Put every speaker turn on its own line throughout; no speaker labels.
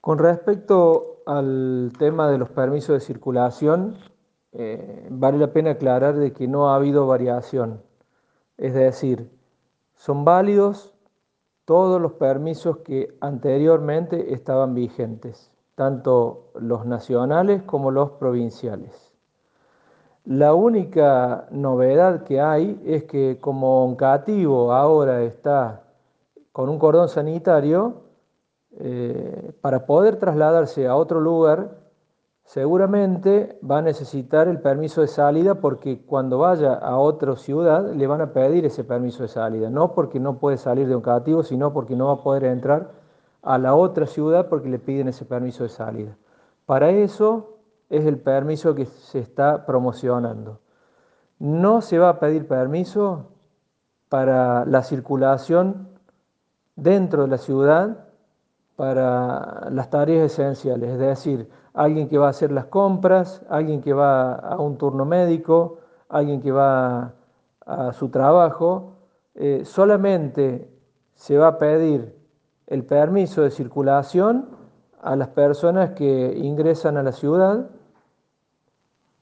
Con respecto al tema de los permisos de circulación, eh, vale la pena aclarar de que no ha habido variación. Es decir, son válidos todos los permisos que anteriormente estaban vigentes, tanto los nacionales como los provinciales. La única novedad que hay es que como Oncativo ahora está con un cordón sanitario, eh, para poder trasladarse a otro lugar, seguramente va a necesitar el permiso de salida porque cuando vaya a otra ciudad le van a pedir ese permiso de salida, no porque no puede salir de un cativo, sino porque no va a poder entrar a la otra ciudad porque le piden ese permiso de salida. Para eso es el permiso que se está promocionando. No se va a pedir permiso para la circulación dentro de la ciudad para las tareas esenciales, es decir, alguien que va a hacer las compras, alguien que va a un turno médico, alguien que va a su trabajo, eh, solamente se va a pedir el permiso de circulación a las personas que ingresan a la ciudad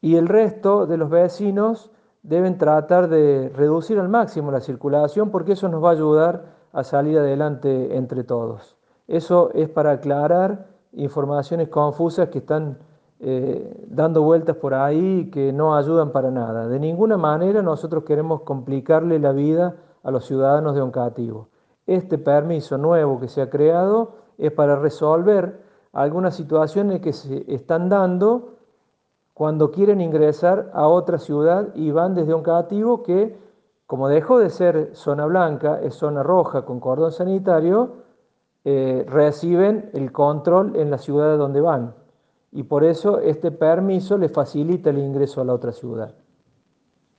y el resto de los vecinos deben tratar de reducir al máximo la circulación porque eso nos va a ayudar a salir adelante entre todos. Eso es para aclarar informaciones confusas que están eh, dando vueltas por ahí y que no ayudan para nada. De ninguna manera nosotros queremos complicarle la vida a los ciudadanos de Oncativo. Este permiso nuevo que se ha creado es para resolver algunas situaciones que se están dando cuando quieren ingresar a otra ciudad y van desde Oncativo que, como dejó de ser zona blanca, es zona roja con cordón sanitario, eh, reciben el control en la ciudad donde van y por eso este permiso les facilita el ingreso a la otra ciudad.